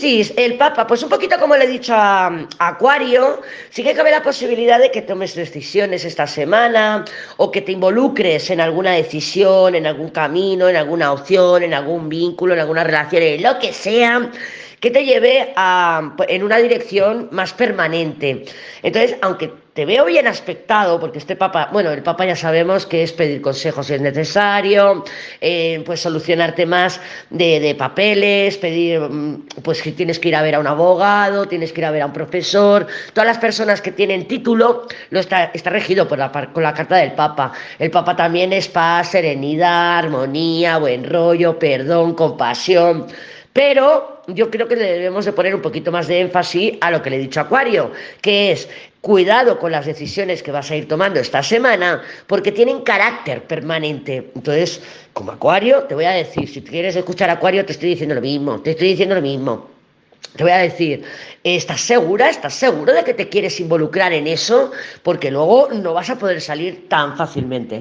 El Papa, pues un poquito como le he dicho a, a, Acuario, sí que cabe la posibilidad de que tomes decisiones esta semana o que te involucres en alguna decisión, en algún camino, en alguna opción, en algún vínculo, en alguna relación, en lo que sea que te lleve a, en una dirección más permanente. Entonces, aunque te veo bien aspectado, porque este papa, bueno, el papa ya sabemos que es pedir consejos si es necesario, eh, pues solucionar temas de, de, papeles, pedir, mm, pues si tienes que ir a ver a un abogado, tienes que ir a ver a un profesor, todas las personas que tienen título, lo está, está regido por la, con la carta del papa. El papa también es paz, serenidad, armonía, buen rollo, perdón, compasión. Pero yo creo que le debemos de poner un poquito más de énfasis a lo que le he dicho a Acuario, que es cuidado con las decisiones que vas a ir tomando esta semana, porque tienen carácter permanente. Entonces, como Acuario, te voy a decir, si quieres escuchar Acuario, te estoy diciendo lo mismo, te estoy diciendo lo mismo. Te voy a decir, ¿estás segura? ¿Estás seguro de que te quieres involucrar en eso? Porque luego no vas a poder salir tan fácilmente.